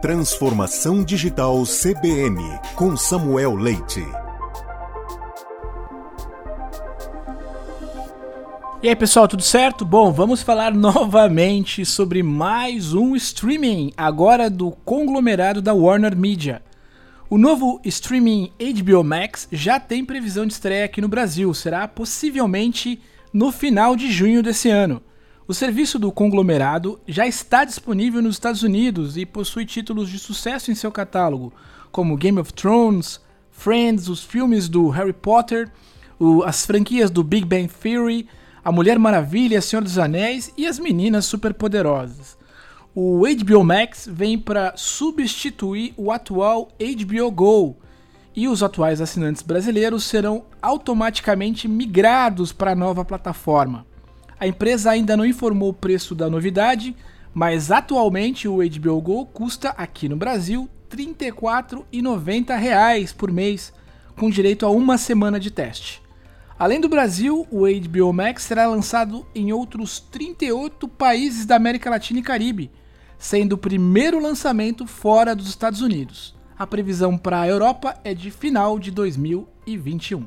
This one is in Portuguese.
Transformação Digital CBN com Samuel Leite. E aí pessoal, tudo certo? Bom, vamos falar novamente sobre mais um streaming, agora do conglomerado da Warner Media. O novo streaming HBO Max já tem previsão de estreia aqui no Brasil, será possivelmente no final de junho desse ano. O serviço do conglomerado já está disponível nos Estados Unidos e possui títulos de sucesso em seu catálogo, como Game of Thrones, Friends, os filmes do Harry Potter, o, as franquias do Big Bang Theory, A Mulher Maravilha, Senhor dos Anéis e As Meninas Superpoderosas. O HBO Max vem para substituir o atual HBO Go e os atuais assinantes brasileiros serão automaticamente migrados para a nova plataforma. A empresa ainda não informou o preço da novidade, mas atualmente o HBO Go custa aqui no Brasil R$ 34,90 por mês, com direito a uma semana de teste. Além do Brasil, o HBO Max será lançado em outros 38 países da América Latina e Caribe, sendo o primeiro lançamento fora dos Estados Unidos. A previsão para a Europa é de final de 2021.